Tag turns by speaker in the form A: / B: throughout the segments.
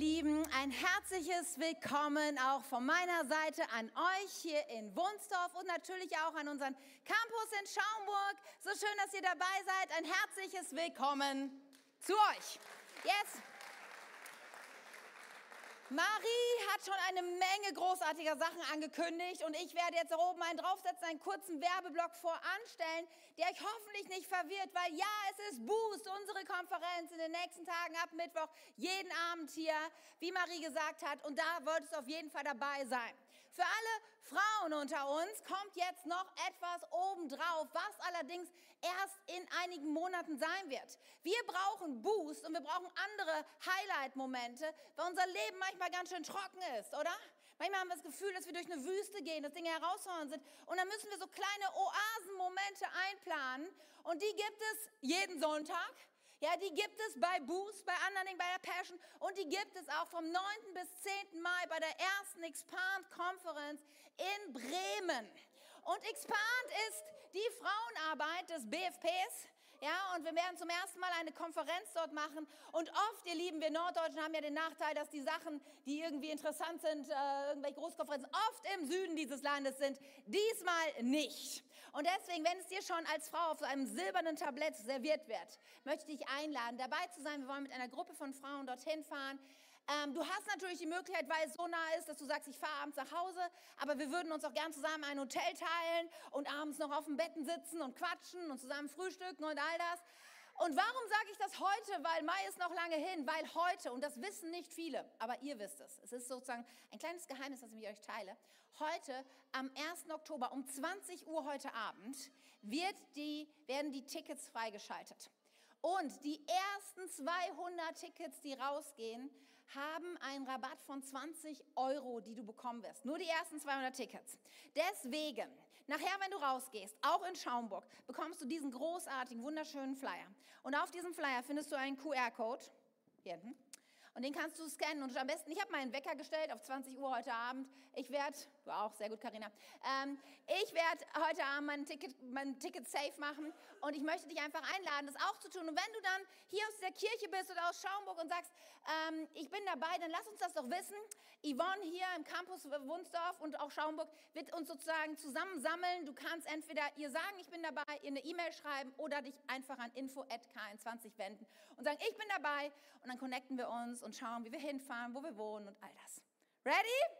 A: Lieben, ein herzliches Willkommen auch von meiner Seite an euch hier in Wunsdorf und natürlich auch an unseren Campus in Schaumburg. So schön, dass ihr dabei seid. Ein herzliches Willkommen zu euch. Yes. Marie hat schon eine Menge großartiger Sachen angekündigt und ich werde jetzt oben einen draufsetzen, einen kurzen Werbeblock voranstellen, der euch hoffentlich nicht verwirrt, weil ja, es ist Boost, unsere Konferenz in den nächsten Tagen ab Mittwoch, jeden Abend hier, wie Marie gesagt hat und da wolltest du auf jeden Fall dabei sein. Für alle Frauen unter uns kommt jetzt noch etwas obendrauf, was allerdings erst in einigen Monaten sein wird. Wir brauchen Boost und wir brauchen andere Highlight-Momente, weil unser Leben manchmal ganz schön trocken ist, oder? Manchmal haben wir das Gefühl, dass wir durch eine Wüste gehen, dass Dinge herausfordernd sind. Und dann müssen wir so kleine Oasenmomente einplanen. Und die gibt es jeden Sonntag. Ja, die gibt es bei Boost, bei anderen bei der Passion und die gibt es auch vom 9. bis 10. Mai bei der ersten Expand-Konferenz in Bremen. Und Expand ist die Frauenarbeit des BFPs. Ja, und wir werden zum ersten Mal eine Konferenz dort machen. Und oft, ihr Lieben, wir Norddeutschen haben ja den Nachteil, dass die Sachen, die irgendwie interessant sind, äh, irgendwelche Großkonferenzen, oft im Süden dieses Landes sind. Diesmal nicht. Und deswegen, wenn es dir schon als Frau auf so einem silbernen Tablett serviert wird, möchte ich dich einladen, dabei zu sein. Wir wollen mit einer Gruppe von Frauen dorthin fahren. Ähm, du hast natürlich die Möglichkeit, weil es so nah ist, dass du sagst, ich fahre abends nach Hause, aber wir würden uns auch gern zusammen ein Hotel teilen und abends noch auf dem Betten sitzen und quatschen und zusammen frühstücken und all das. Und warum sage ich das heute? Weil Mai ist noch lange hin, weil heute, und das wissen nicht viele, aber ihr wisst es, es ist sozusagen ein kleines Geheimnis, das ich mit euch teile. Heute, am 1. Oktober um 20 Uhr heute Abend, wird die, werden die Tickets freigeschaltet. Und die ersten 200 Tickets, die rausgehen, haben einen Rabatt von 20 Euro, die du bekommen wirst. Nur die ersten 200 Tickets. Deswegen, nachher, wenn du rausgehst, auch in Schaumburg, bekommst du diesen großartigen, wunderschönen Flyer. Und auf diesem Flyer findest du einen QR-Code. Hier hinten. Und den kannst du scannen. Und am besten, ich habe meinen Wecker gestellt auf 20 Uhr heute Abend. Ich werde, du auch, sehr gut, Karina. Ähm, ich werde heute Abend mein Ticket, mein Ticket safe machen. Und ich möchte dich einfach einladen, das auch zu tun. Und wenn du dann hier aus der Kirche bist oder aus Schaumburg und sagst, ähm, ich bin dabei, dann lass uns das doch wissen. Yvonne hier im Campus Wunsdorf und auch Schaumburg wird uns sozusagen zusammensammeln. Du kannst entweder ihr sagen, ich bin dabei, ihr eine E-Mail schreiben oder dich einfach an info.k21 wenden und sagen, ich bin dabei. Und dann connecten wir uns und schauen, wie wir hinfahren, wo wir wohnen und all das. Ready?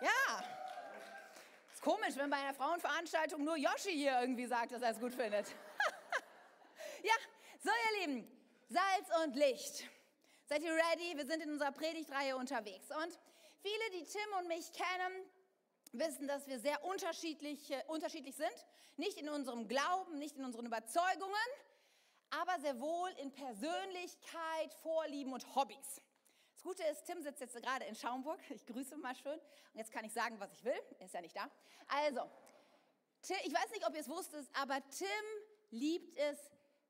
A: Ja. Ist komisch, wenn bei einer Frauenveranstaltung nur Yoshi hier irgendwie sagt, dass er es gut findet. ja, so ihr Lieben, Salz und Licht. Seid ihr ready? Wir sind in unserer Predigtreihe unterwegs. Und viele, die Tim und mich kennen, wissen, dass wir sehr unterschiedlich, unterschiedlich sind. Nicht in unserem Glauben, nicht in unseren Überzeugungen, aber sehr wohl in Persönlichkeit, Vorlieben und Hobbys. Das Gute ist, Tim sitzt jetzt gerade in Schaumburg. Ich grüße mal schön. Und jetzt kann ich sagen, was ich will. Er ist ja nicht da. Also, ich weiß nicht, ob ihr es wusstet, aber Tim liebt es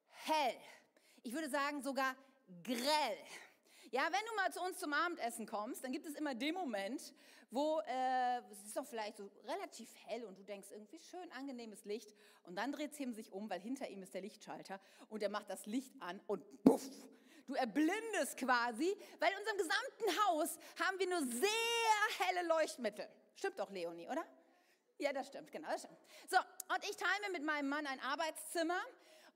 A: hell. Ich würde sagen sogar grell. Ja, wenn du mal zu uns zum Abendessen kommst, dann gibt es immer den Moment, wo äh, es ist doch vielleicht so relativ hell und du denkst irgendwie schön angenehmes Licht und dann dreht Tim sich um, weil hinter ihm ist der Lichtschalter und er macht das Licht an und puff, du erblindest quasi, weil in unserem gesamten Haus haben wir nur sehr helle Leuchtmittel. Stimmt doch, Leonie, oder? Ja, das stimmt, genau. Das stimmt. So, und ich teile mit meinem Mann ein Arbeitszimmer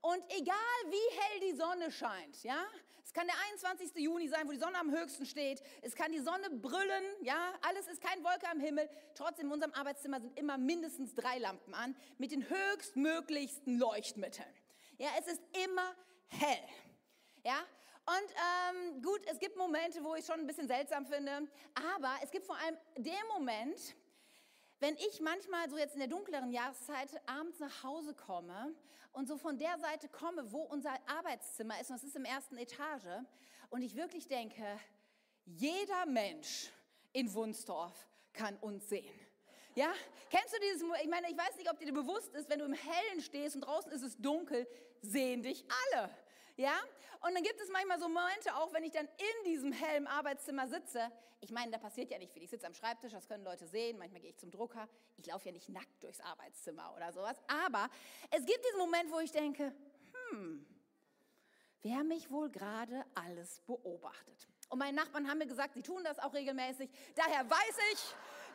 A: und egal wie hell die Sonne scheint, ja, es kann der 21. Juni sein, wo die Sonne am höchsten steht, es kann die Sonne brüllen, ja, alles ist kein Wolke am Himmel. Trotzdem in unserem Arbeitszimmer sind immer mindestens drei Lampen an mit den höchstmöglichsten Leuchtmitteln. Ja, es ist immer hell. Ja, und ähm, gut, es gibt Momente, wo ich schon ein bisschen seltsam finde, aber es gibt vor allem den Moment, wenn ich manchmal so jetzt in der dunkleren Jahreszeit abends nach Hause komme und so von der Seite komme, wo unser Arbeitszimmer ist, und es ist im ersten Etage, und ich wirklich denke, jeder Mensch in Wunsdorf kann uns sehen. Ja, kennst du dieses, ich meine, ich weiß nicht, ob dir bewusst ist, wenn du im Hellen stehst und draußen ist es dunkel, sehen dich alle. Ja? Und dann gibt es manchmal so Momente, auch wenn ich dann in diesem hellen Arbeitszimmer sitze. Ich meine, da passiert ja nicht viel. Ich sitze am Schreibtisch, das können Leute sehen. Manchmal gehe ich zum Drucker. Ich laufe ja nicht nackt durchs Arbeitszimmer oder sowas. Aber es gibt diesen Moment, wo ich denke, hm, wer mich wohl gerade alles beobachtet. Und meine Nachbarn haben mir gesagt, sie tun das auch regelmäßig. Daher weiß ich,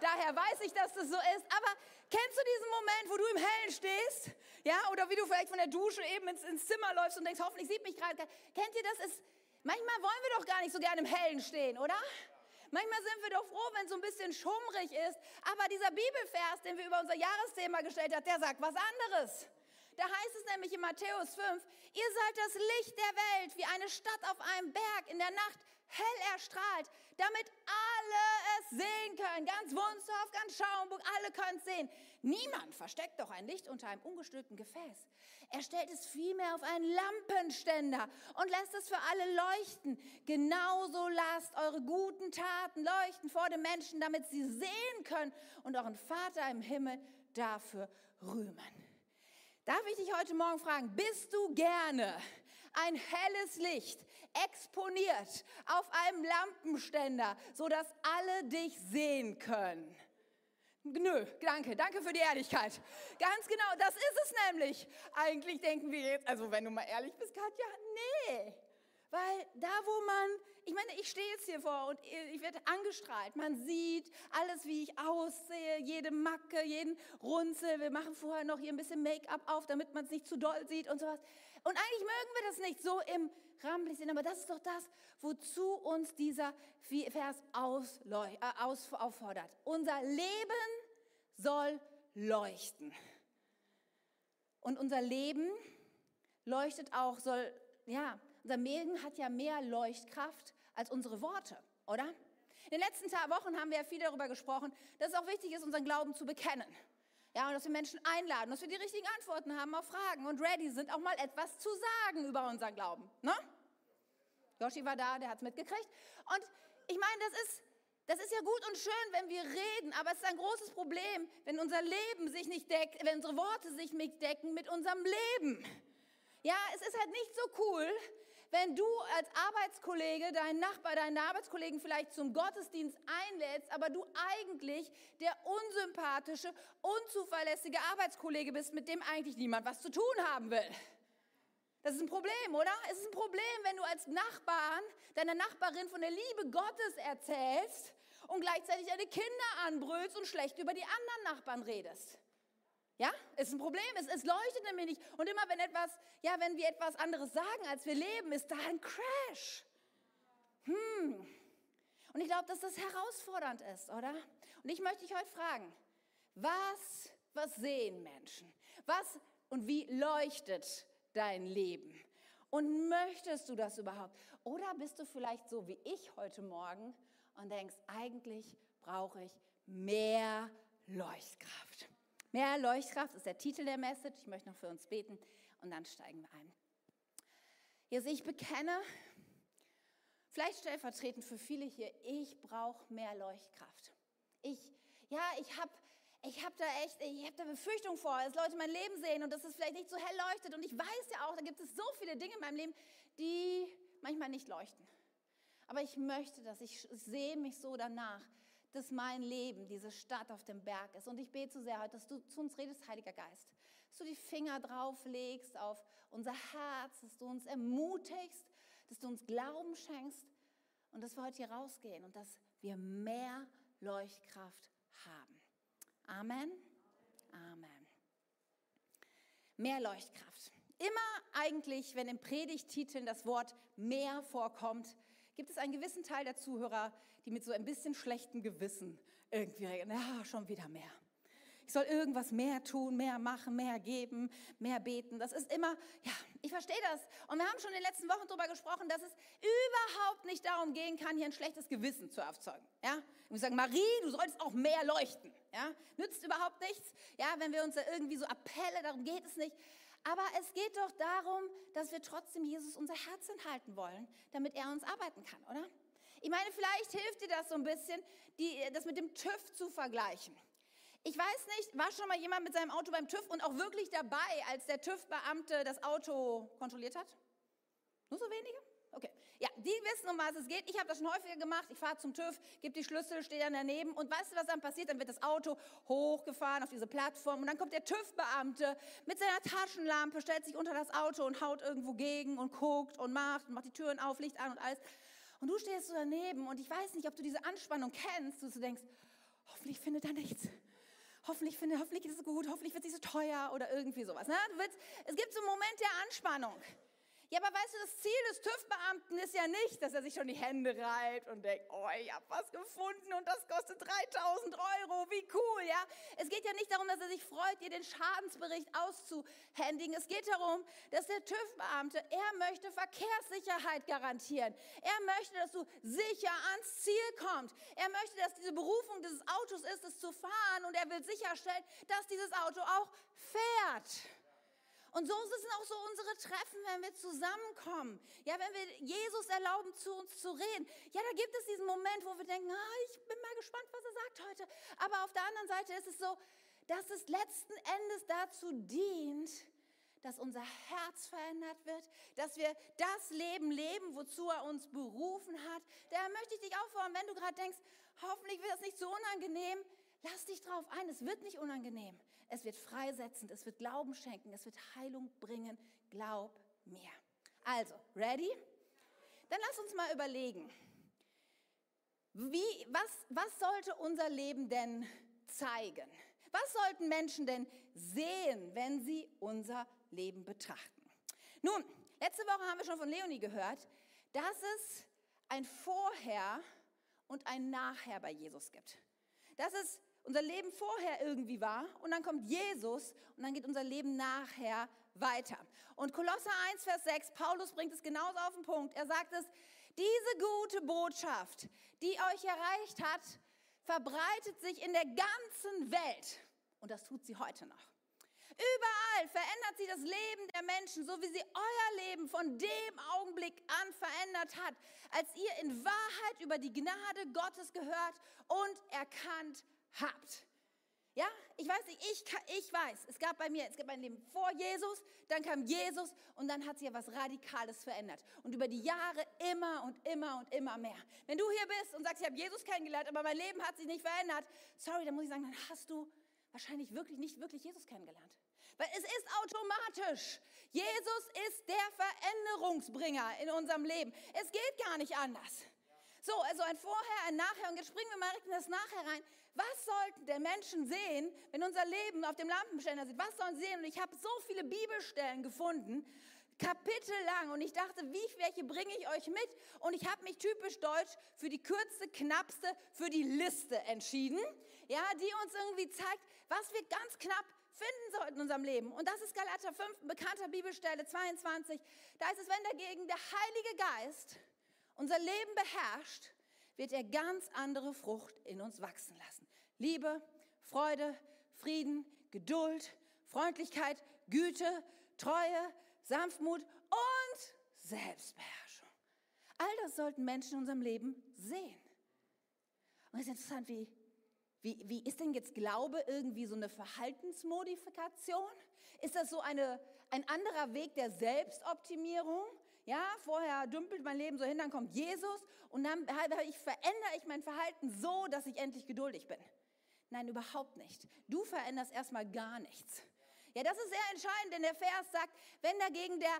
A: daher weiß ich, dass das so ist. Aber kennst du diesen Moment, wo du im Hellen stehst? Ja, oder wie du vielleicht von der Dusche eben ins, ins Zimmer läufst und denkst, hoffentlich sieht mich gerade. Kennt ihr das? Ist, manchmal wollen wir doch gar nicht so gerne im Hellen stehen, oder? Manchmal sind wir doch froh, wenn es so ein bisschen schummrig ist. Aber dieser Bibelvers, den wir über unser Jahresthema gestellt haben, der sagt was anderes. Da heißt es nämlich in Matthäus 5, ihr seid das Licht der Welt, wie eine Stadt auf einem Berg in der Nacht hell erstrahlt, damit alle es sehen können. Ganz Wunstorf, ganz Schaumburg, alle können es sehen. Niemand versteckt doch ein Licht unter einem ungestülpten Gefäß. Er stellt es vielmehr auf einen Lampenständer und lässt es für alle leuchten. Genauso lasst eure guten Taten leuchten vor den Menschen, damit sie sehen können und euren Vater im Himmel dafür rühmen. Darf ich dich heute Morgen fragen, bist du gerne ein helles Licht exponiert auf einem Lampenständer, sodass alle dich sehen können? Nö, danke, danke für die Ehrlichkeit. Ganz genau, das ist es nämlich. Eigentlich denken wir jetzt, also wenn du mal ehrlich bist, Katja, nee. Weil da, wo man, ich meine, ich stehe jetzt hier vor und ich werde angestrahlt. Man sieht alles, wie ich aussehe, jede Macke, jeden Runzel. Wir machen vorher noch hier ein bisschen Make-up auf, damit man es nicht zu doll sieht und sowas. Und eigentlich mögen wir das nicht so im Rampenlicht sehen, aber das ist doch das, wozu uns dieser Vers äh, auffordert. Unser Leben soll leuchten. Und unser Leben leuchtet auch, soll, ja, unser Leben hat ja mehr Leuchtkraft als unsere Worte, oder? In den letzten Wochen haben wir ja viel darüber gesprochen, dass es auch wichtig ist, unseren Glauben zu bekennen. Ja, und dass wir Menschen einladen, dass wir die richtigen Antworten haben auf Fragen und ready sind, auch mal etwas zu sagen über unseren Glauben. Ne? Joshi war da, der hat es mitgekriegt. Und ich meine, das ist, das ist ja gut und schön, wenn wir reden, aber es ist ein großes Problem, wenn unser Leben sich nicht deckt, wenn unsere Worte sich nicht decken mit unserem Leben. Ja, es ist halt nicht so cool, wenn du als Arbeitskollege deinen Nachbar, deinen Arbeitskollegen vielleicht zum Gottesdienst einlädst, aber du eigentlich der unsympathische, unzuverlässige Arbeitskollege bist, mit dem eigentlich niemand was zu tun haben will. Das ist ein Problem, oder? Es ist ein Problem, wenn du als Nachbarn deiner Nachbarin von der Liebe Gottes erzählst und gleichzeitig deine Kinder anbrüllst und schlecht über die anderen Nachbarn redest. Ja, ist ein Problem. Es, es leuchtet nämlich nicht. Und immer wenn etwas, ja, wenn wir etwas anderes sagen, als wir leben, ist da ein Crash. Hm. Und ich glaube, dass das herausfordernd ist, oder? Und ich möchte dich heute fragen, was, was sehen Menschen? Was und wie leuchtet dein Leben? Und möchtest du das überhaupt? Oder bist du vielleicht so wie ich heute Morgen und denkst, eigentlich brauche ich mehr Leuchtkraft? Mehr Leuchtkraft ist der Titel der Message. Ich möchte noch für uns beten und dann steigen wir ein. Jesus, ich bekenne, vielleicht stellvertretend für viele hier, ich brauche mehr Leuchtkraft. Ich, ja, ich habe ich hab da echt, ich habe da Befürchtung vor, dass Leute mein Leben sehen und dass es vielleicht nicht so hell leuchtet. Und ich weiß ja auch, da gibt es so viele Dinge in meinem Leben, die manchmal nicht leuchten. Aber ich möchte das, ich sehe mich so danach, dass mein Leben diese Stadt auf dem Berg ist. Und ich bete so sehr heute, dass du zu uns redest, Heiliger Geist. Dass du die Finger drauf legst auf unser Herz, dass du uns ermutigst, dass du uns Glauben schenkst und dass wir heute hier rausgehen und dass wir mehr Leuchtkraft haben. Amen. Amen. Mehr Leuchtkraft. Immer eigentlich, wenn in Predigtiteln das Wort mehr vorkommt, gibt es einen gewissen Teil der Zuhörer, die mit so ein bisschen schlechtem Gewissen irgendwie reden, ja, schon wieder mehr. Ich soll irgendwas mehr tun, mehr machen, mehr geben, mehr beten. Das ist immer, ja, ich verstehe das. Und wir haben schon in den letzten Wochen darüber gesprochen, dass es überhaupt nicht darum gehen kann, hier ein schlechtes Gewissen zu erzeugen. Ja? Und wir sagen, Marie, du solltest auch mehr leuchten. Ja? Nützt überhaupt nichts. Ja, wenn wir uns da irgendwie so Appelle, darum geht es nicht. Aber es geht doch darum, dass wir trotzdem Jesus unser Herz halten wollen, damit er uns arbeiten kann, oder? Ich meine, vielleicht hilft dir das so ein bisschen, die, das mit dem TÜV zu vergleichen. Ich weiß nicht, war schon mal jemand mit seinem Auto beim TÜV und auch wirklich dabei, als der TÜV-Beamte das Auto kontrolliert hat? Nur so wenige? Okay. Ja, die, wissen, um was es geht. Ich habe das schon häufiger gemacht. Ich fahre zum TÜV, gebe die Schlüssel, stehe dann daneben und weißt du, was dann passiert? Dann wird das Auto hochgefahren auf diese Plattform und dann kommt der TÜV-Beamte mit seiner Taschenlampe, stellt sich unter das Auto und haut irgendwo gegen und guckt und macht und macht die Türen auf, Licht an und alles. Und du stehst so daneben und ich weiß nicht, ob du diese Anspannung kennst, du denkst, hoffentlich findet er nichts hoffentlich finde, hoffentlich ist es gut, hoffentlich wird es nicht so teuer oder irgendwie sowas. Ne? Willst, es gibt so einen Moment der Anspannung. Ja, aber weißt du, das Ziel des TÜV-Beamten ist ja nicht, dass er sich schon die Hände reibt und denkt, oh, ich habe was gefunden und das kostet 3000 Euro, wie cool, ja. Es geht ja nicht darum, dass er sich freut, dir den Schadensbericht auszuhändigen. Es geht darum, dass der TÜV-Beamte, er möchte Verkehrssicherheit garantieren. Er möchte, dass du sicher ans Ziel kommst. Er möchte, dass diese Berufung dieses Autos ist, es zu fahren und er will sicherstellen, dass dieses Auto auch fährt. Und so sind auch so unsere Treffen, wenn wir zusammenkommen. Ja, wenn wir Jesus erlauben, zu uns zu reden. Ja, da gibt es diesen Moment, wo wir denken, ah, ich bin mal gespannt, was er sagt heute. Aber auf der anderen Seite ist es so, dass es letzten Endes dazu dient, dass unser Herz verändert wird, dass wir das Leben leben, wozu er uns berufen hat. Da möchte ich dich auffordern, wenn du gerade denkst, hoffentlich wird das nicht so unangenehm, lass dich drauf ein, es wird nicht unangenehm. Es wird freisetzend, es wird Glauben schenken, es wird Heilung bringen. Glaub mir. Also, ready? Dann lass uns mal überlegen. Wie, was, was sollte unser Leben denn zeigen? Was sollten Menschen denn sehen, wenn sie unser Leben betrachten? Nun, letzte Woche haben wir schon von Leonie gehört, dass es ein Vorher und ein Nachher bei Jesus gibt. Dass es unser Leben vorher irgendwie war und dann kommt Jesus und dann geht unser Leben nachher weiter. Und Kolosser 1, Vers 6, Paulus bringt es genauso auf den Punkt. Er sagt es, diese gute Botschaft, die euch erreicht hat, verbreitet sich in der ganzen Welt. Und das tut sie heute noch. Überall verändert sie das Leben der Menschen, so wie sie euer Leben von dem Augenblick an verändert hat, als ihr in Wahrheit über die Gnade Gottes gehört und erkannt habt. Ja, ich weiß nicht, ich, ich weiß, es gab bei mir, es gab ein Leben vor Jesus, dann kam Jesus und dann hat sich ja was Radikales verändert. Und über die Jahre immer und immer und immer mehr. Wenn du hier bist und sagst, ich habe Jesus kennengelernt, aber mein Leben hat sich nicht verändert, sorry, dann muss ich sagen, dann hast du wahrscheinlich wirklich nicht wirklich Jesus kennengelernt. Weil es ist automatisch. Jesus ist der Veränderungsbringer in unserem Leben. Es geht gar nicht anders. So, also ein Vorher, ein Nachher. Und jetzt springen wir mal in das Nachher rein. Was sollten der Menschen sehen, wenn unser Leben auf dem Lampenständer sieht? Was sollen sie sehen? Und ich habe so viele Bibelstellen gefunden, kapitellang. Und ich dachte, wie, welche bringe ich euch mit? Und ich habe mich typisch deutsch für die kürzeste, knappste, für die Liste entschieden. Ja, die uns irgendwie zeigt, was wir ganz knapp finden sollten in unserem Leben. Und das ist Galater 5, bekannter Bibelstelle 22. Da ist es, wenn dagegen der Heilige Geist unser Leben beherrscht, wird er ganz andere Frucht in uns wachsen lassen. Liebe, Freude, Frieden, Geduld, Freundlichkeit, Güte, Treue, Sanftmut und Selbstbeherrschung. All das sollten Menschen in unserem Leben sehen. Und es ist interessant, wie, wie, wie ist denn jetzt Glaube irgendwie so eine Verhaltensmodifikation? Ist das so eine, ein anderer Weg der Selbstoptimierung? Ja, vorher dümpelt mein Leben so hin, dann kommt Jesus und dann ich, verändere ich mein Verhalten so, dass ich endlich geduldig bin. Nein, überhaupt nicht. Du veränderst erstmal gar nichts. Ja, das ist sehr entscheidend, denn der Vers sagt, wenn dagegen der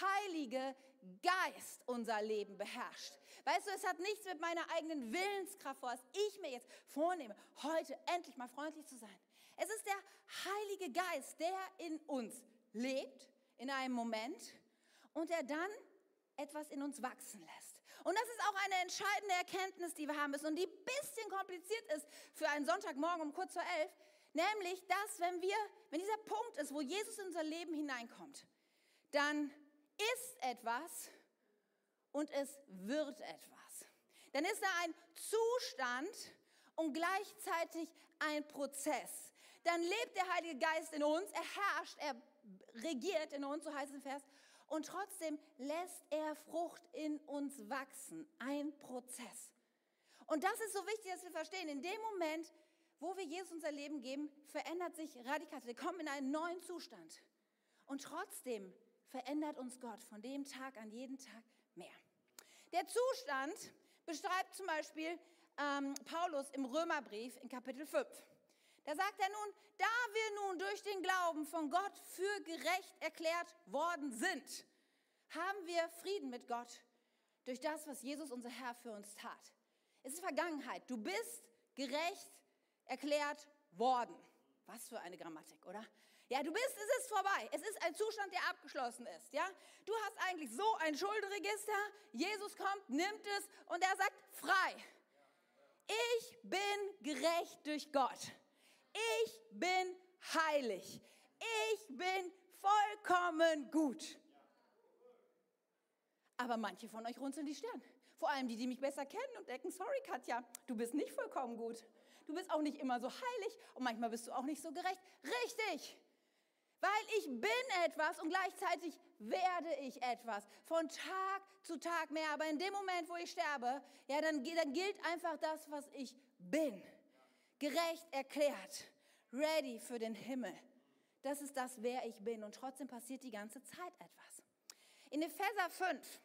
A: Heilige Geist unser Leben beherrscht. Weißt du, es hat nichts mit meiner eigenen Willenskraft vor, was ich mir jetzt vornehme, heute endlich mal freundlich zu sein. Es ist der Heilige Geist, der in uns lebt, in einem Moment und der dann etwas in uns wachsen lässt. Und das ist auch eine entscheidende Erkenntnis, die wir haben müssen und die ein bisschen kompliziert ist für einen Sonntagmorgen um kurz vor elf. Nämlich, dass wenn wir, wenn dieser Punkt ist, wo Jesus in unser Leben hineinkommt, dann ist etwas und es wird etwas. Dann ist da ein Zustand und gleichzeitig ein Prozess. Dann lebt der Heilige Geist in uns, er herrscht, er regiert in uns, so heißt es im Vers, und trotzdem lässt er Frucht in uns wachsen. Ein Prozess. Und das ist so wichtig, dass wir verstehen. In dem Moment, wo wir Jesus unser Leben geben, verändert sich radikal. Wir kommen in einen neuen Zustand. Und trotzdem verändert uns Gott von dem Tag an jeden Tag mehr. Der Zustand beschreibt zum Beispiel ähm, Paulus im Römerbrief in Kapitel 5. Da sagt er nun, da wir nun durch den Glauben von Gott für gerecht erklärt worden sind, haben wir Frieden mit Gott durch das, was Jesus unser Herr für uns tat. Es ist Vergangenheit. Du bist gerecht erklärt worden. Was für eine Grammatik, oder? Ja, du bist, es ist vorbei. Es ist ein Zustand, der abgeschlossen ist. Ja, du hast eigentlich so ein Schulderegister. Jesus kommt, nimmt es und er sagt frei. Ich bin gerecht durch Gott. Ich bin heilig. Ich bin vollkommen gut. Aber manche von euch runzeln die Stirn. Vor allem die, die mich besser kennen und denken, sorry Katja, du bist nicht vollkommen gut. Du bist auch nicht immer so heilig und manchmal bist du auch nicht so gerecht. Richtig. Weil ich bin etwas und gleichzeitig werde ich etwas. Von Tag zu Tag mehr. Aber in dem Moment, wo ich sterbe, ja, dann, dann gilt einfach das, was ich bin. Gerecht erklärt. Ready für den Himmel. Das ist das, wer ich bin. Und trotzdem passiert die ganze Zeit etwas. In Epheser 5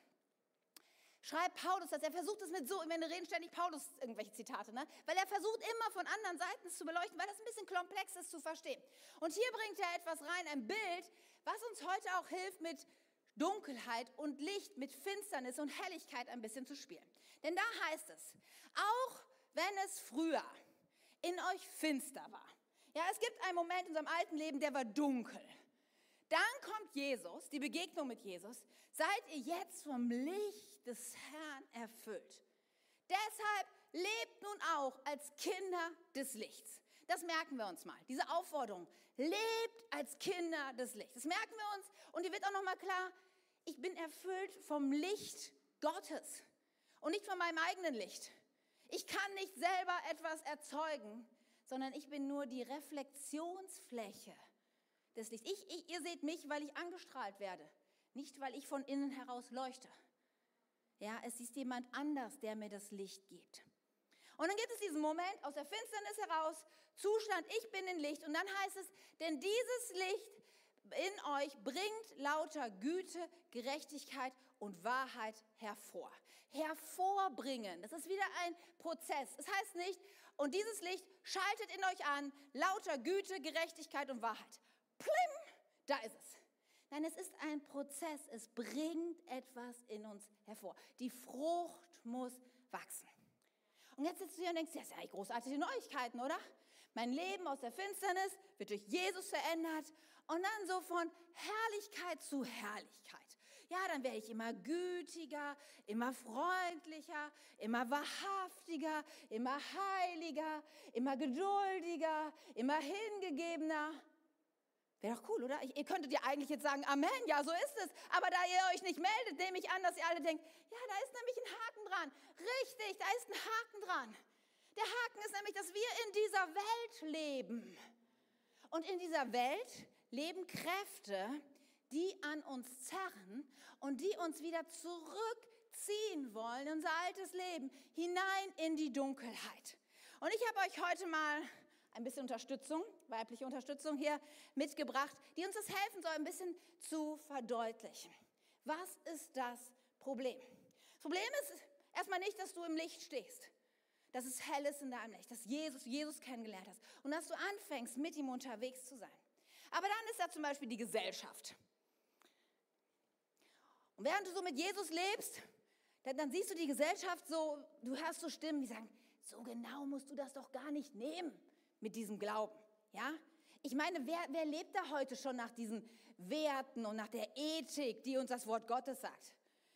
A: schreibt Paulus das. Er versucht es mit so, wenn wir reden ständig Paulus irgendwelche Zitate, ne? weil er versucht immer von anderen Seiten zu beleuchten, weil das ein bisschen komplex ist zu verstehen. Und hier bringt er etwas rein, ein Bild, was uns heute auch hilft, mit Dunkelheit und Licht, mit Finsternis und Helligkeit ein bisschen zu spielen. Denn da heißt es, auch wenn es früher in euch finster war. Ja, es gibt einen Moment in unserem alten Leben, der war dunkel. Dann kommt Jesus, die Begegnung mit Jesus. Seid ihr jetzt vom Licht des Herrn erfüllt. Deshalb lebt nun auch als Kinder des Lichts. Das merken wir uns mal. Diese Aufforderung, lebt als Kinder des Lichts. Das merken wir uns und die wird auch noch mal klar. Ich bin erfüllt vom Licht Gottes und nicht von meinem eigenen Licht. Ich kann nicht selber etwas erzeugen, sondern ich bin nur die Reflexionsfläche des Lichts. Ich, ich, ihr seht mich, weil ich angestrahlt werde, nicht weil ich von innen heraus leuchte. Ja, es ist jemand anders, der mir das Licht gibt. Und dann gibt es diesen Moment aus der Finsternis heraus, Zustand, ich bin in Licht. Und dann heißt es, denn dieses Licht in euch bringt lauter Güte, Gerechtigkeit und Wahrheit hervor. Hervorbringen, das ist wieder ein Prozess. Es das heißt nicht, und dieses Licht schaltet in euch an, lauter Güte, Gerechtigkeit und Wahrheit. Plim, da ist es. Nein, es ist ein Prozess. Es bringt etwas in uns hervor. Die Frucht muss wachsen. Und jetzt sitzt du hier und denkst, das sind ja großartige Neuigkeiten, oder? Mein Leben aus der Finsternis wird durch Jesus verändert und dann so von Herrlichkeit zu Herrlichkeit. Ja, dann werde ich immer gütiger, immer freundlicher, immer wahrhaftiger, immer heiliger, immer geduldiger, immer hingegebener. Wäre doch cool, oder? ihr könntet ja eigentlich jetzt sagen, Amen, ja, so ist es. Aber da ihr euch nicht meldet, nehme ich an, dass ihr alle denkt, ja, da ist nämlich ein Haken dran. Richtig, da ist ein Haken dran. Der Haken ist nämlich, dass wir in dieser Welt leben. Und in dieser Welt leben Kräfte, die an uns zerren und die uns wieder zurückziehen wollen, unser altes Leben, hinein in die Dunkelheit. Und ich habe euch heute mal ein bisschen Unterstützung, weibliche Unterstützung hier mitgebracht, die uns das helfen soll, ein bisschen zu verdeutlichen. Was ist das Problem? Das Problem ist erstmal nicht, dass du im Licht stehst, dass es hell ist in deinem Licht, dass Jesus, Jesus kennengelernt hast und dass du anfängst, mit ihm unterwegs zu sein. Aber dann ist da zum Beispiel die Gesellschaft. Und während du so mit Jesus lebst, dann, dann siehst du die Gesellschaft so, du hörst so Stimmen, die sagen, so genau musst du das doch gar nicht nehmen mit diesem Glauben. Ja? Ich meine, wer, wer lebt da heute schon nach diesen Werten und nach der Ethik, die uns das Wort Gottes sagt?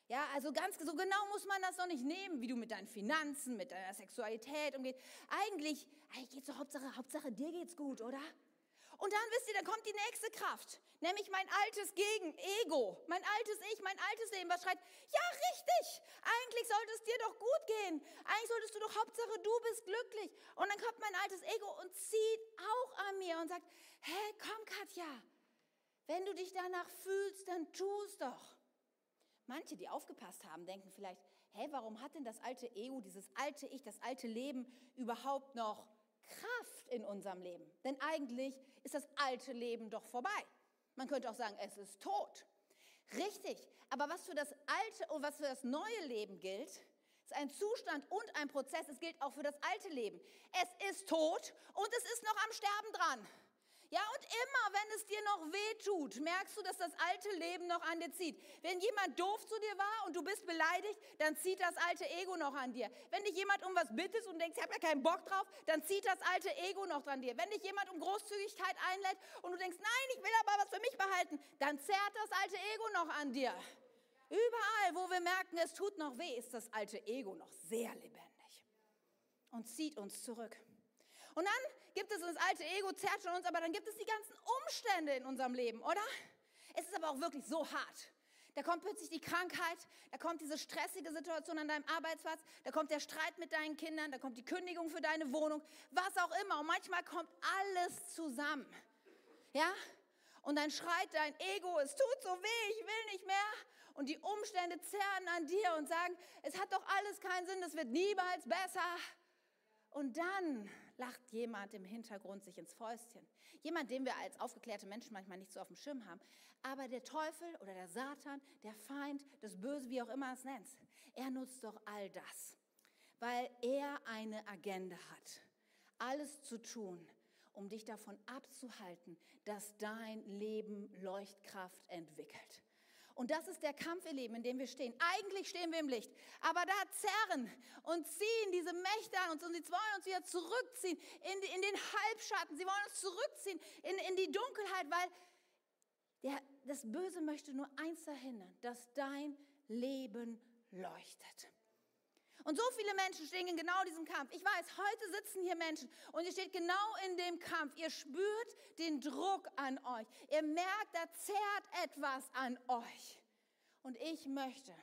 A: Ja, also ganz so genau muss man das doch nicht nehmen, wie du mit deinen Finanzen, mit deiner Sexualität umgehst. Eigentlich, eigentlich geht's doch Hauptsache, Hauptsache dir geht's gut, oder? Und dann wisst ihr, dann kommt die nächste Kraft, nämlich mein altes Gegen, Ego, mein altes Ich, mein altes Leben, was schreit, ja richtig, eigentlich sollte es dir doch gut gehen, eigentlich solltest du doch, Hauptsache du bist glücklich. Und dann kommt mein altes Ego und zieht auch an mir und sagt, hey, komm Katja, wenn du dich danach fühlst, dann tu es doch. Manche, die aufgepasst haben, denken vielleicht, hey, warum hat denn das alte Ego, dieses alte Ich, das alte Leben überhaupt noch Kraft in unserem Leben. Denn eigentlich ist das alte Leben doch vorbei. Man könnte auch sagen, es ist tot. Richtig, aber was für das alte und was für das neue Leben gilt, ist ein Zustand und ein Prozess. Es gilt auch für das alte Leben. Es ist tot und es ist noch am Sterben dran. Ja, und immer, wenn es dir noch weh tut, merkst du, dass das alte Leben noch an dir zieht. Wenn jemand doof zu dir war und du bist beleidigt, dann zieht das alte Ego noch an dir. Wenn dich jemand um was bittest und denkst, ich habe ja keinen Bock drauf, dann zieht das alte Ego noch an dir. Wenn dich jemand um Großzügigkeit einlädt und du denkst, nein, ich will aber was für mich behalten, dann zerrt das alte Ego noch an dir. Überall, wo wir merken, es tut noch weh, ist das alte Ego noch sehr lebendig und zieht uns zurück. Und dann gibt es das alte Ego, zerrt schon uns, aber dann gibt es die ganzen Umstände in unserem Leben, oder? Es ist aber auch wirklich so hart. Da kommt plötzlich die Krankheit, da kommt diese stressige Situation an deinem Arbeitsplatz, da kommt der Streit mit deinen Kindern, da kommt die Kündigung für deine Wohnung, was auch immer. Und manchmal kommt alles zusammen. Ja? Und dann schreit dein Ego, es tut so weh, ich will nicht mehr. Und die Umstände zerren an dir und sagen, es hat doch alles keinen Sinn, es wird niemals besser. Und dann lacht jemand im Hintergrund sich ins Fäustchen. Jemand, den wir als aufgeklärte Menschen manchmal nicht so auf dem Schirm haben. Aber der Teufel oder der Satan, der Feind, das Böse, wie auch immer es nennt, er nutzt doch all das, weil er eine Agenda hat. Alles zu tun, um dich davon abzuhalten, dass dein Leben Leuchtkraft entwickelt. Und das ist der Kampf, ihr Leben, in dem wir stehen. Eigentlich stehen wir im Licht, aber da zerren und ziehen diese Mächte an uns und sie wollen uns wieder zurückziehen in, in den Halbschatten. Sie wollen uns zurückziehen in, in die Dunkelheit, weil der, das Böse möchte nur eins verhindern, dass dein Leben leuchtet. Und so viele Menschen stehen in genau diesem Kampf. Ich weiß, heute sitzen hier Menschen und ihr steht genau in dem Kampf. Ihr spürt den Druck an euch. Ihr merkt, da zerrt etwas an euch. Und ich möchte,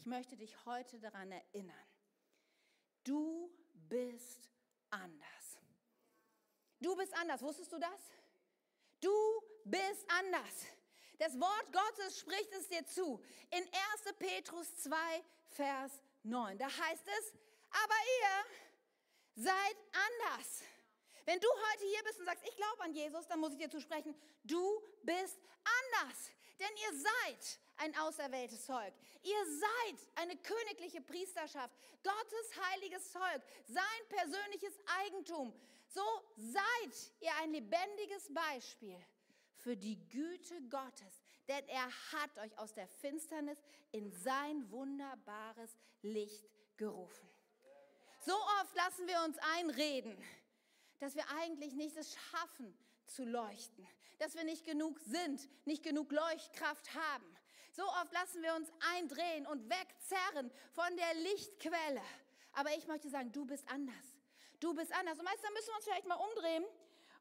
A: ich möchte dich heute daran erinnern. Du bist anders. Du bist anders. Wusstest du das? Du bist anders. Das Wort Gottes spricht es dir zu. In 1. Petrus 2, Vers 9. Da heißt es, aber ihr seid anders. Wenn du heute hier bist und sagst, ich glaube an Jesus, dann muss ich dir zusprechen, du bist anders. Denn ihr seid ein auserwähltes Volk. Ihr seid eine königliche Priesterschaft, Gottes heiliges Volk, sein persönliches Eigentum. So seid ihr ein lebendiges Beispiel für die Güte Gottes, denn er hat euch aus der Finsternis in sein wunderbares Licht gerufen. So oft lassen wir uns einreden, dass wir eigentlich nicht es schaffen zu leuchten, dass wir nicht genug sind, nicht genug Leuchtkraft haben. So oft lassen wir uns eindrehen und wegzerren von der Lichtquelle. Aber ich möchte sagen, du bist anders. Du bist anders. Und meistens müssen wir uns vielleicht mal umdrehen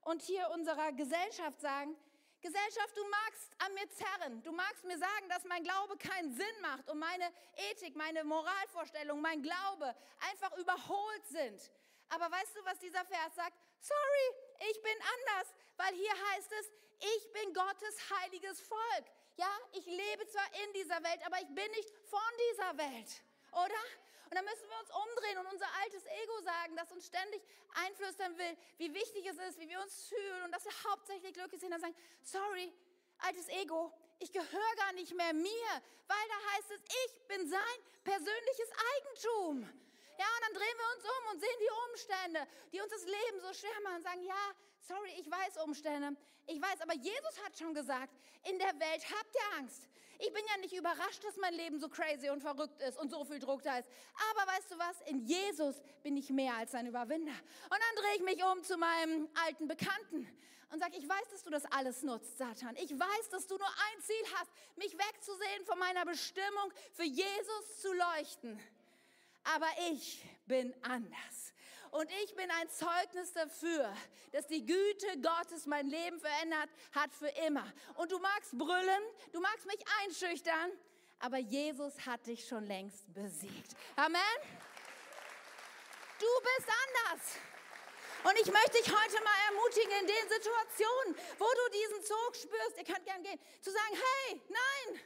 A: und hier unserer Gesellschaft sagen, Gesellschaft, du magst an mir zerren. Du magst mir sagen, dass mein Glaube keinen Sinn macht und meine Ethik, meine Moralvorstellungen, mein Glaube einfach überholt sind. Aber weißt du, was dieser Vers sagt? Sorry, ich bin anders, weil hier heißt es, ich bin Gottes heiliges Volk. Ja, ich lebe zwar in dieser Welt, aber ich bin nicht von dieser Welt. Oder? Und dann müssen wir uns umdrehen und unser altes Ego sagen, das uns ständig einflüstern will, wie wichtig es ist, wie wir uns fühlen und dass wir hauptsächlich glücklich sind. Dann sagen, sorry, altes Ego, ich gehöre gar nicht mehr mir, weil da heißt es, ich bin sein persönliches Eigentum. Ja, und dann drehen wir uns um und sehen die Umstände, die uns das Leben so schwer machen und sagen, ja, sorry, ich weiß Umstände. Ich weiß, aber Jesus hat schon gesagt, in der Welt habt ihr Angst. Ich bin ja nicht überrascht, dass mein Leben so crazy und verrückt ist und so viel Druck da ist. Aber weißt du was? In Jesus bin ich mehr als ein Überwinder. Und dann drehe ich mich um zu meinem alten Bekannten und sage, ich weiß, dass du das alles nutzt, Satan. Ich weiß, dass du nur ein Ziel hast, mich wegzusehen von meiner Bestimmung, für Jesus zu leuchten. Aber ich bin anders. Und ich bin ein Zeugnis dafür, dass die Güte Gottes mein Leben verändert hat für immer. Und du magst brüllen, du magst mich einschüchtern, aber Jesus hat dich schon längst besiegt. Amen. Du bist anders. Und ich möchte dich heute mal ermutigen, in den Situationen, wo du diesen Zug spürst, ihr könnt gern gehen, zu sagen, hey, nein,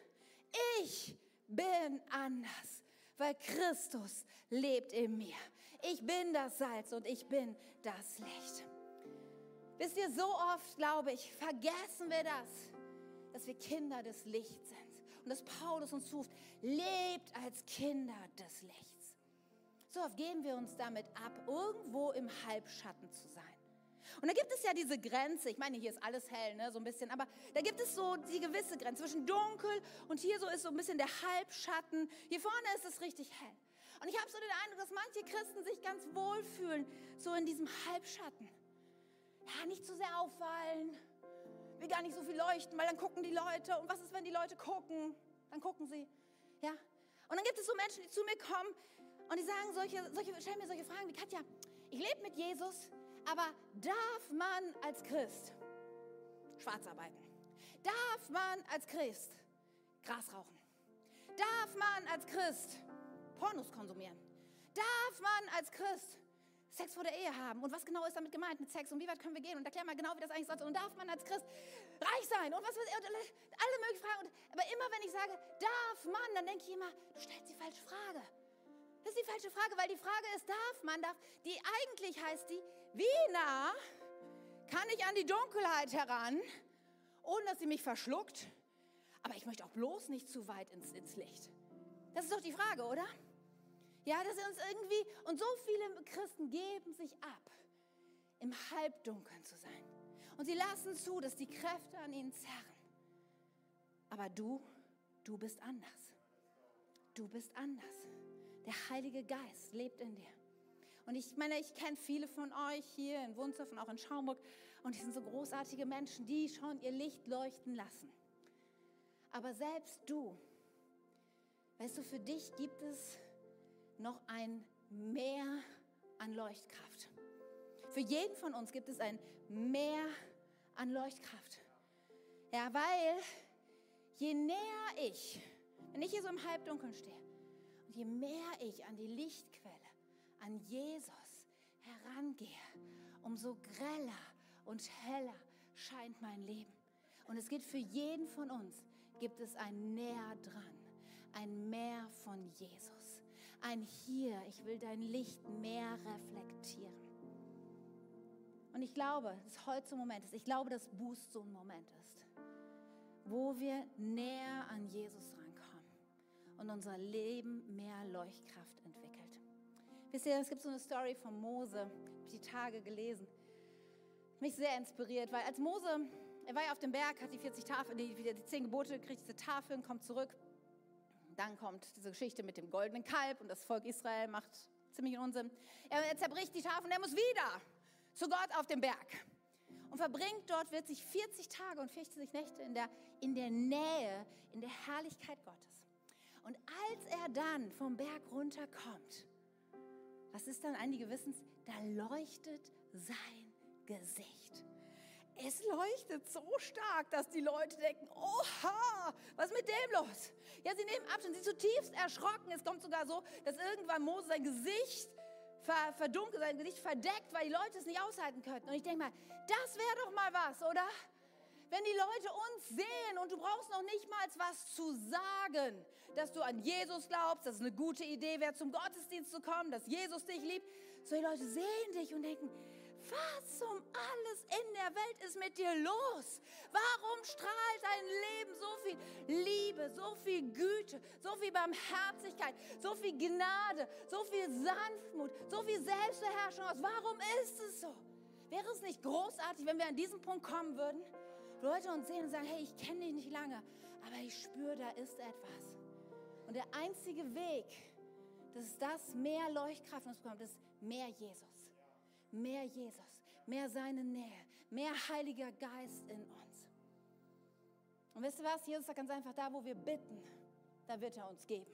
A: ich bin anders, weil Christus lebt in mir. Ich bin das Salz und ich bin das Licht. Wisst ihr, so oft, glaube ich, vergessen wir das, dass wir Kinder des Lichts sind. Und dass Paulus uns ruft, lebt als Kinder des Lichts. So oft geben wir uns damit ab, irgendwo im Halbschatten zu sein. Und da gibt es ja diese Grenze, ich meine, hier ist alles hell, ne, so ein bisschen, aber da gibt es so die gewisse Grenze zwischen dunkel und hier so ist so ein bisschen der Halbschatten. Hier vorne ist es richtig hell. Und ich habe so den Eindruck, dass manche Christen sich ganz wohl fühlen, so in diesem Halbschatten. Ja, nicht zu sehr auffallen, will gar nicht so viel leuchten, weil dann gucken die Leute. Und was ist, wenn die Leute gucken? Dann gucken sie. Ja. Und dann gibt es so Menschen, die zu mir kommen und die sagen solche, solche stellen mir solche Fragen wie Katja, ich lebe mit Jesus, aber darf man als Christ schwarz arbeiten? Darf man als Christ Gras rauchen? Darf man als Christ Pornos konsumieren? Darf man als Christ Sex vor der Ehe haben? Und was genau ist damit gemeint mit Sex? Und wie weit können wir gehen? Und erklär mal genau, wie das eigentlich sollte. Und darf man als Christ reich sein? Und was? Und alle möglichen Fragen. aber immer wenn ich sage, darf man, dann denke ich immer, du stellst die falsche Frage. Das ist die falsche Frage, weil die Frage ist, darf man, darf, die eigentlich heißt die, wie nah kann ich an die Dunkelheit heran, ohne dass sie mich verschluckt? Aber ich möchte auch bloß nicht zu weit ins, ins Licht. Das ist doch die Frage, oder? Ja, dass uns irgendwie, und so viele Christen geben sich ab, im Halbdunkeln zu sein. Und sie lassen zu, dass die Kräfte an ihnen zerren. Aber du, du bist anders. Du bist anders. Der Heilige Geist lebt in dir. Und ich meine, ich kenne viele von euch hier in Wunsdorf und auch in Schaumburg. Und die sind so großartige Menschen, die schon ihr Licht leuchten lassen. Aber selbst du, weißt du, für dich gibt es noch ein Mehr an Leuchtkraft. Für jeden von uns gibt es ein Mehr an Leuchtkraft. Ja, weil je näher ich, wenn ich hier so im Halbdunkeln stehe, und je mehr ich an die Lichtquelle, an Jesus herangehe, umso greller und heller scheint mein Leben. Und es gibt für jeden von uns, gibt es ein Näher dran, ein Mehr von Jesus. Ein Hier, ich will dein Licht mehr reflektieren. Und ich glaube, dass heute so ein Moment ist. Ich glaube, dass Boost so ein Moment ist, wo wir näher an Jesus rankommen und unser Leben mehr Leuchtkraft entwickelt. Wisst ihr, es gibt so eine Story von Mose, die Tage gelesen. Mich sehr inspiriert, weil als Mose, er war ja auf dem Berg, hat die 40 Tafeln, die, die 10 Gebote, kriegt diese Tafeln, kommt zurück. Dann kommt diese Geschichte mit dem goldenen Kalb und das Volk Israel macht ziemlich Unsinn. Er, er zerbricht die Tafeln, er muss wieder zu Gott auf dem Berg und verbringt dort, wird sich 40 Tage und 40 Nächte in der, in der Nähe, in der Herrlichkeit Gottes. Und als er dann vom Berg runterkommt, was ist dann? Einige wissen da leuchtet sein Gesicht. Es leuchtet so stark, dass die Leute denken, oha, was ist mit dem los? Ja, sie nehmen Abstand, sie sind zutiefst erschrocken. Es kommt sogar so, dass irgendwann Mose sein Gesicht verdunkelt, sein Gesicht verdeckt, weil die Leute es nicht aushalten könnten. Und ich denke mal, das wäre doch mal was, oder? Wenn die Leute uns sehen und du brauchst noch nicht mal was zu sagen, dass du an Jesus glaubst, dass es eine gute Idee wäre, zum Gottesdienst zu kommen, dass Jesus dich liebt. So die Leute sehen dich und denken, was um alles in der Welt ist mit dir los? Warum strahlt dein Leben so viel Liebe, so viel Güte, so viel Barmherzigkeit, so viel Gnade, so viel Sanftmut, so viel Selbstbeherrschung aus? Warum ist es so? Wäre es nicht großartig, wenn wir an diesen Punkt kommen würden? Leute uns sehen und sagen, hey, ich kenne dich nicht lange, aber ich spüre, da ist etwas. Und der einzige Weg, dass das mehr Leuchtkraft uns bekommt, ist mehr Jesus. Mehr Jesus, mehr seine Nähe, mehr Heiliger Geist in uns. Und wisst ihr was? Jesus sagt ganz einfach, da wo wir bitten, da wird er uns geben.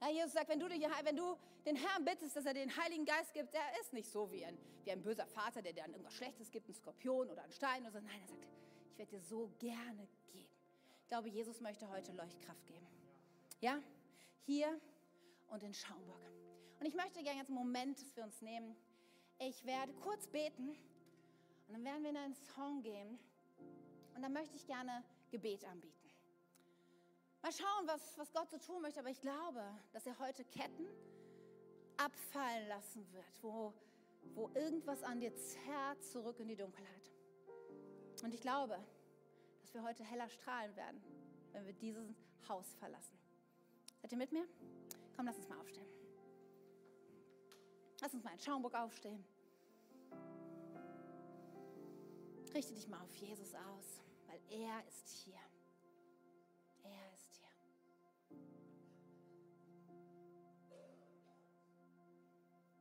A: Ja, Jesus sagt, wenn du, wenn du, den Herrn bittest, dass er den Heiligen Geist gibt, der ist nicht so wie ein, wie ein böser Vater, der dir irgendwas Schlechtes gibt, einen Skorpion oder einen Stein oder so. Nein, er sagt, ich werde dir so gerne geben. Ich glaube, Jesus möchte heute Leuchtkraft geben. Ja, hier und in Schaumburg. Und ich möchte gerne jetzt einen Moment für uns nehmen. Ich werde kurz beten und dann werden wir in einen Song gehen. Und dann möchte ich gerne Gebet anbieten. Mal schauen, was, was Gott so tun möchte, aber ich glaube, dass er heute Ketten abfallen lassen wird, wo, wo irgendwas an dir zerrt zurück in die Dunkelheit. Und ich glaube, dass wir heute heller strahlen werden, wenn wir diesen Haus verlassen. Seid ihr mit mir? Komm, lass uns mal aufstehen. Lass uns mal in Schaumburg aufstehen. Richte dich mal auf Jesus aus, weil er ist hier. Er ist hier.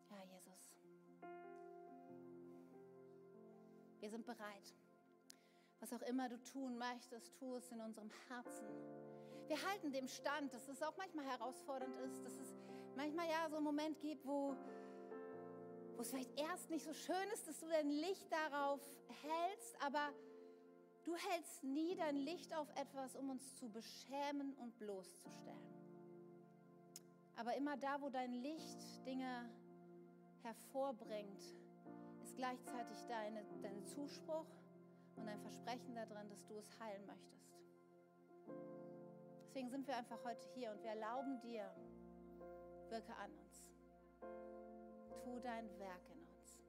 A: Ja, Jesus. Wir sind bereit. Was auch immer du tun möchtest, tu es in unserem Herzen. Wir halten dem Stand, dass es auch manchmal herausfordernd ist, dass es manchmal ja so einen Moment gibt, wo, wo es vielleicht erst nicht so schön ist, dass du dein Licht darauf hältst, aber du hältst nie dein Licht auf etwas, um uns zu beschämen und bloßzustellen. Aber immer da, wo dein Licht Dinge hervorbringt, ist gleichzeitig deine, dein Zuspruch und ein Versprechen darin, dass du es heilen möchtest. Deswegen sind wir einfach heute hier und wir erlauben dir, wirke an uns. Tu dein Werk in uns.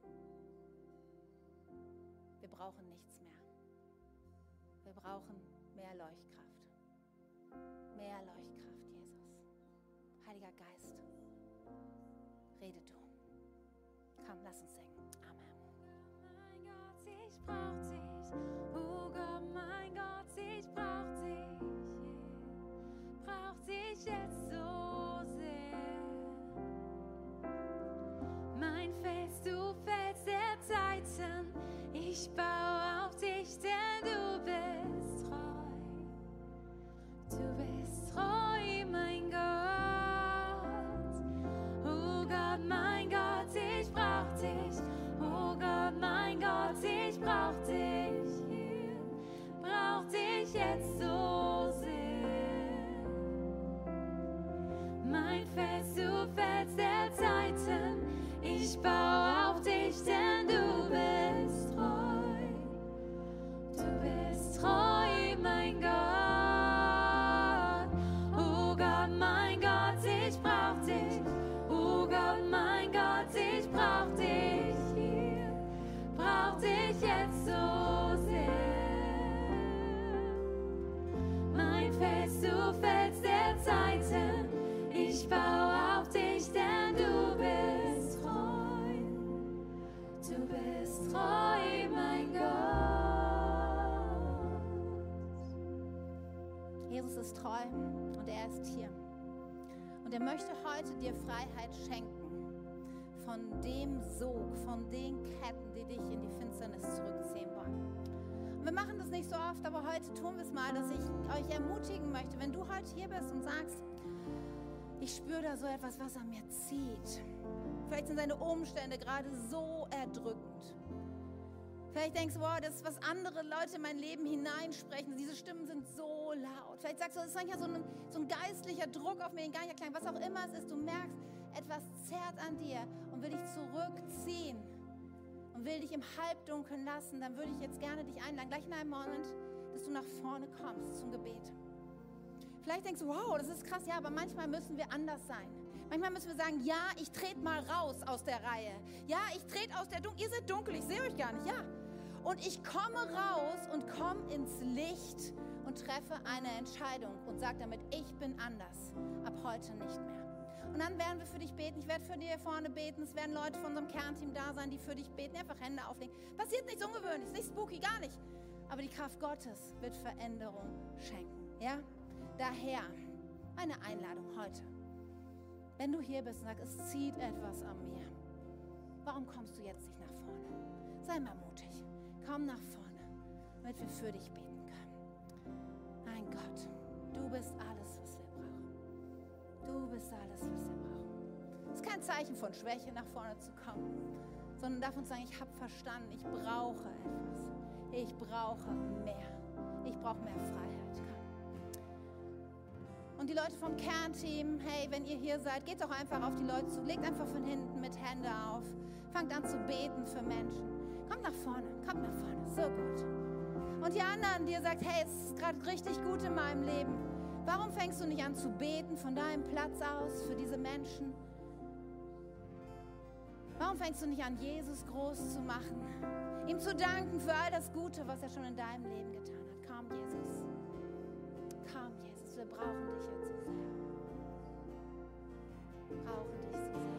A: Wir brauchen nichts mehr. Wir brauchen mehr Leuchtkraft. Mehr Leuchtkraft, Jesus. Heiliger Geist, rede du. Komm, lass uns singen. Amen.
B: Mein Gott, ich brauch dich. Oh Gott, mein Gott, ich brauch dich. Brauch dich jetzt Zeiten. Ich baue auf dich, denn du bist treu. Du bist treu, mein Gott. Oh Gott, mein Gott, ich brauch dich. Oh Gott, mein Gott, ich brauch dich hier. Brauch dich jetzt so sehr. Mein Fels, du Fels
A: heute dir Freiheit schenken von dem Sog, von den Ketten, die dich in die Finsternis zurückziehen wollen. Und wir machen das nicht so oft, aber heute tun wir es mal, dass ich euch ermutigen möchte, wenn du heute hier bist und sagst, ich spüre da so etwas, was an mir zieht. Vielleicht sind deine Umstände gerade so erdrückend. Vielleicht denkst du, wow, das ist, was andere Leute in mein Leben hineinsprechen. Diese Stimmen sind so laut. Vielleicht sagst du, es ist manchmal so ein, so ein geistlicher Druck auf mir, ein geiler Klang, was auch immer es ist. Du merkst, etwas zerrt an dir und will dich zurückziehen und will dich im Halbdunkeln lassen. Dann würde ich jetzt gerne dich einladen, gleich in einem Moment, dass du nach vorne kommst zum Gebet. Vielleicht denkst du, wow, das ist krass, ja, aber manchmal müssen wir anders sein. Manchmal müssen wir sagen, ja, ich trete mal raus aus der Reihe. Ja, ich trete aus der Dunkel. Ihr seid dunkel, ich sehe euch gar nicht, ja. Und ich komme raus und komme ins Licht und treffe eine Entscheidung und sage damit, ich bin anders. Ab heute nicht mehr. Und dann werden wir für dich beten. Ich werde für dich hier vorne beten. Es werden Leute von unserem Kernteam da sein, die für dich beten. Einfach Hände auflegen. Passiert nichts Ungewöhnliches, nicht spooky, gar nicht. Aber die Kraft Gottes wird Veränderung schenken. Ja? Daher eine Einladung heute. Wenn du hier bist und sagst, es zieht etwas an mir, warum kommst du jetzt nicht nach vorne? Sei mal mutig. Komm nach vorne, damit wir für dich beten können. Mein Gott, du bist alles, was wir brauchen. Du bist alles, was wir brauchen. Es ist kein Zeichen von Schwäche, nach vorne zu kommen, sondern davon zu sagen, ich habe verstanden, ich brauche etwas. Ich brauche mehr. Ich brauche mehr Freiheit. Und die Leute vom Kernteam, hey, wenn ihr hier seid, geht doch einfach auf die Leute zu. Legt einfach von hinten mit Hände auf. Fangt an zu beten für Menschen. Kommt nach vorne, kommt nach vorne. So gut. Und die anderen, die ihr sagt, hey, es ist gerade richtig gut in meinem Leben. Warum fängst du nicht an zu beten von deinem Platz aus für diese Menschen? Warum fängst du nicht an, Jesus groß zu machen? Ihm zu danken für all das Gute, was er schon in deinem Leben getan hat. Komm, Jesus. Komm, Jesus. Wir brauchen dich jetzt so sehr. Brauchen dich so sehr.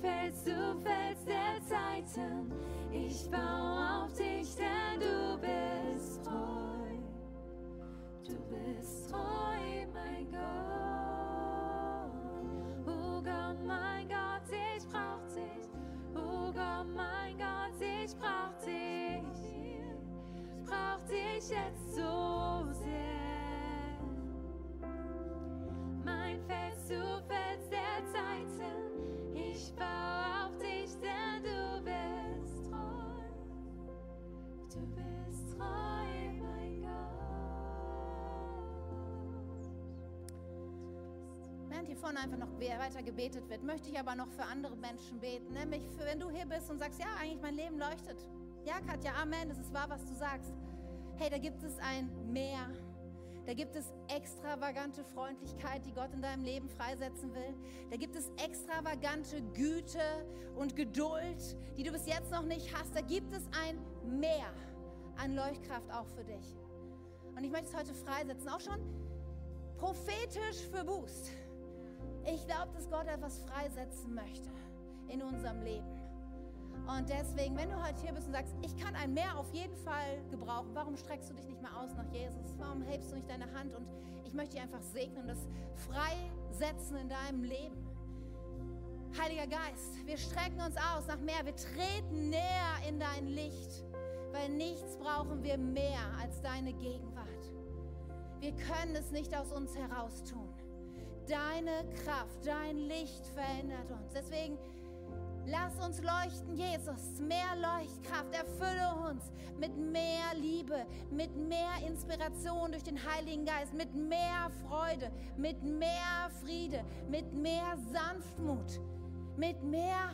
B: Fels, du Fels der Zeiten. Ich baue auf dich, denn du bist treu. Du bist treu, mein Gott. Oh Gott, mein Gott, ich brauch dich. Oh Gott, mein Gott, ich brauch dich. Ich brauch dich jetzt
A: vorne einfach noch we- weiter gebetet wird, möchte ich aber noch für andere Menschen beten. Nämlich, für, wenn du hier bist und sagst, ja, eigentlich mein Leben leuchtet. Ja, Katja, Amen, es ist wahr, was du sagst. Hey, da gibt es ein Meer. Da gibt es extravagante Freundlichkeit, die Gott in deinem Leben freisetzen will. Da gibt es extravagante Güte und Geduld, die du bis jetzt noch nicht hast. Da gibt es ein Meer an Leuchtkraft auch für dich. Und ich möchte es heute freisetzen, auch schon prophetisch für Boost. Ich glaube, dass Gott etwas freisetzen möchte in unserem Leben. Und deswegen, wenn du heute hier bist und sagst, ich kann ein Meer auf jeden Fall gebrauchen, warum streckst du dich nicht mehr aus nach Jesus? Warum hebst du nicht deine Hand? Und ich möchte dich einfach segnen und das freisetzen in deinem Leben. Heiliger Geist, wir strecken uns aus nach mehr. Wir treten näher in dein Licht, weil nichts brauchen wir mehr als deine Gegenwart. Wir können es nicht aus uns heraus tun. Deine Kraft, dein Licht verändert uns. Deswegen lass uns leuchten, Jesus. Mehr Leuchtkraft. Erfülle uns mit mehr Liebe, mit mehr Inspiration durch den Heiligen Geist, mit mehr Freude, mit mehr Friede, mit mehr Sanftmut, mit mehr,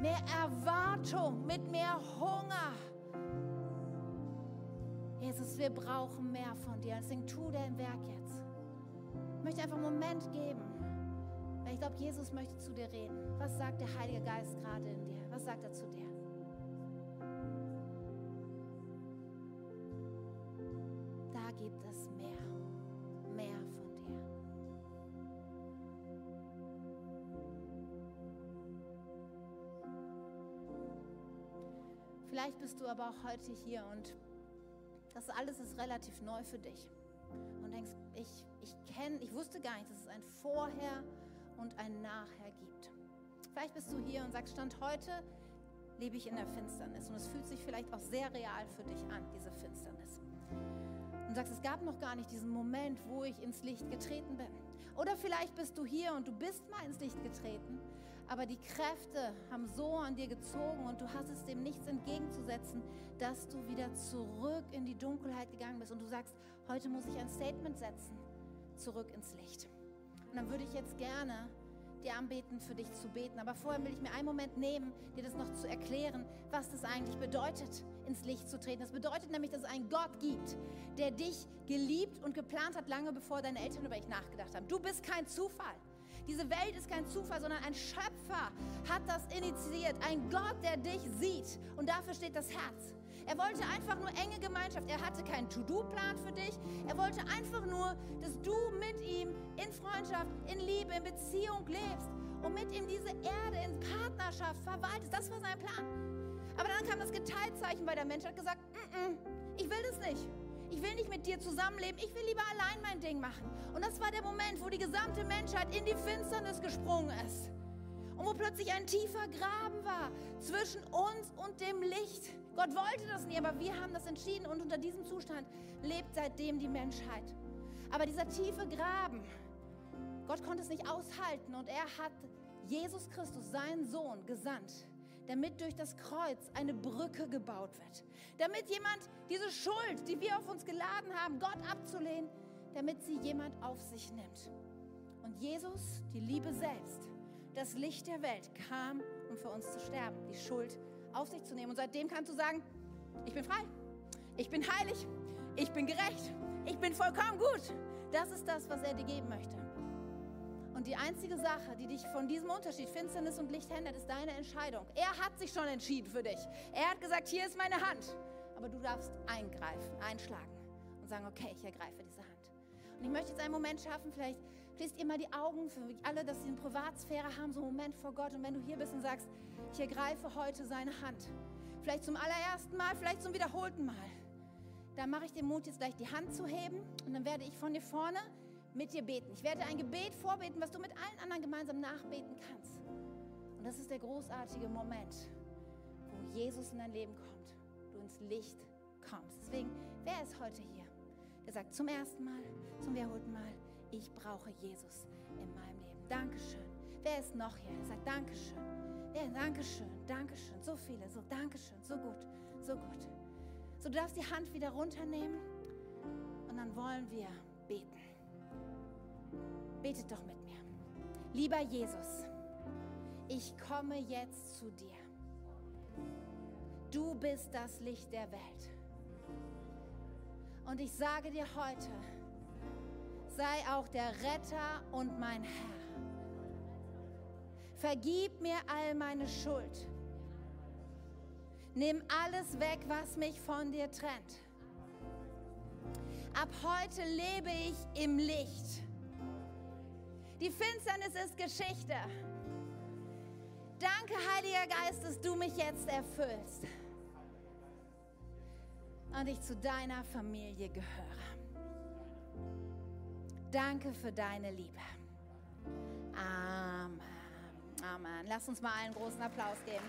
A: mehr Erwartung, mit mehr Hunger. Jesus, wir brauchen mehr von dir. Deswegen tu dein Werk jetzt. Ich möchte einfach einen Moment geben. Weil ich glaube, Jesus möchte zu dir reden. Was sagt der Heilige Geist gerade in dir? Was sagt er zu dir? Da gibt es mehr. Mehr von dir. Vielleicht bist du aber auch heute hier und das alles ist relativ neu für dich und denkst, ich, ich kenne, ich wusste gar nicht, dass es ein Vorher und ein Nachher gibt. Vielleicht bist du hier und sagst, Stand heute lebe ich in der Finsternis. Und es fühlt sich vielleicht auch sehr real für dich an, diese Finsternis. Und sagst, es gab noch gar nicht diesen Moment, wo ich ins Licht getreten bin. Oder vielleicht bist du hier und du bist mal ins Licht getreten, aber die Kräfte haben so an dir gezogen und du hast es dem nichts entgegenzusetzen, dass du wieder zurück in die Dunkelheit gegangen bist und du sagst, heute muss ich ein Statement setzen, zurück ins Licht. Und dann würde ich jetzt gerne dir anbeten, für dich zu beten. Aber vorher will ich mir einen Moment nehmen, dir das noch zu erklären, was das eigentlich bedeutet, ins Licht zu treten. Das bedeutet nämlich, dass es einen Gott gibt, der dich geliebt und geplant hat, lange bevor deine Eltern über dich nachgedacht haben. Du bist kein Zufall. Diese Welt ist kein Zufall, sondern ein Schöpfer hat das initiiert. Ein Gott, der dich sieht. Und dafür steht das Herz. Er wollte einfach nur enge Gemeinschaft. Er hatte keinen To-Do-Plan für dich. Er wollte einfach nur, dass du mit ihm in Freundschaft, in Liebe, in Beziehung lebst und mit ihm diese Erde in Partnerschaft verwaltest. Das war sein Plan. Aber dann kam das Geteiltzeichen, weil der Mensch hat gesagt, N -n, ich will das nicht. Ich will nicht mit dir zusammenleben. Ich will lieber allein mein Ding machen. Und das war der Moment, wo die gesamte Menschheit in die Finsternis gesprungen ist. Und wo plötzlich ein tiefer Graben war zwischen uns und dem Licht. Gott wollte das nie, aber wir haben das entschieden und unter diesem Zustand lebt seitdem die Menschheit. Aber dieser tiefe Graben, Gott konnte es nicht aushalten und er hat Jesus Christus, seinen Sohn, gesandt, damit durch das Kreuz eine Brücke gebaut wird. Damit jemand diese Schuld, die wir auf uns geladen haben, Gott abzulehnen, damit sie jemand auf sich nimmt. Und Jesus, die Liebe selbst, das Licht der Welt, kam, um für uns zu sterben, die Schuld auf sich zu nehmen. Und seitdem kannst du sagen, ich bin frei, ich bin heilig, ich bin gerecht, ich bin vollkommen gut. Das ist das, was er dir geben möchte. Und die einzige Sache, die dich von diesem Unterschied Finsternis und Licht hindert, ist deine Entscheidung. Er hat sich schon entschieden für dich. Er hat gesagt, hier ist meine Hand. Aber du darfst eingreifen, einschlagen und sagen, okay, ich ergreife diese Hand. Und ich möchte jetzt einen Moment schaffen, vielleicht schließt mal die Augen für alle, dass sie eine Privatsphäre haben, so einen Moment vor Gott. Und wenn du hier bist und sagst, ich ergreife heute seine Hand. Vielleicht zum allerersten Mal, vielleicht zum wiederholten Mal. Dann mache ich den Mut, jetzt gleich die Hand zu heben und dann werde ich von dir vorne mit dir beten. Ich werde ein Gebet vorbeten, was du mit allen anderen gemeinsam nachbeten kannst. Und das ist der großartige Moment, wo Jesus in dein Leben kommt, du ins Licht kommst. Deswegen, wer ist heute hier? Der sagt zum ersten Mal, zum wiederholten Mal, ich brauche Jesus in meinem Leben. Dankeschön. Wer ist noch hier? Sagt Dankeschön. Ja, Dankeschön, Dankeschön. So viele, so Dankeschön, so gut, so gut. So, du darfst die Hand wieder runternehmen und dann wollen wir beten. Betet doch mit mir. Lieber Jesus, ich komme jetzt zu dir. Du bist das Licht der Welt. Und ich sage dir heute, sei auch der Retter und mein Herr. Vergib mir all meine Schuld. Nimm alles weg, was mich von dir trennt. Ab heute lebe ich im Licht. Die Finsternis ist Geschichte. Danke, Heiliger Geist, dass du mich jetzt erfüllst und ich zu deiner Familie gehöre. Danke für deine Liebe. Amen. Amen. Lass uns mal einen großen Applaus geben.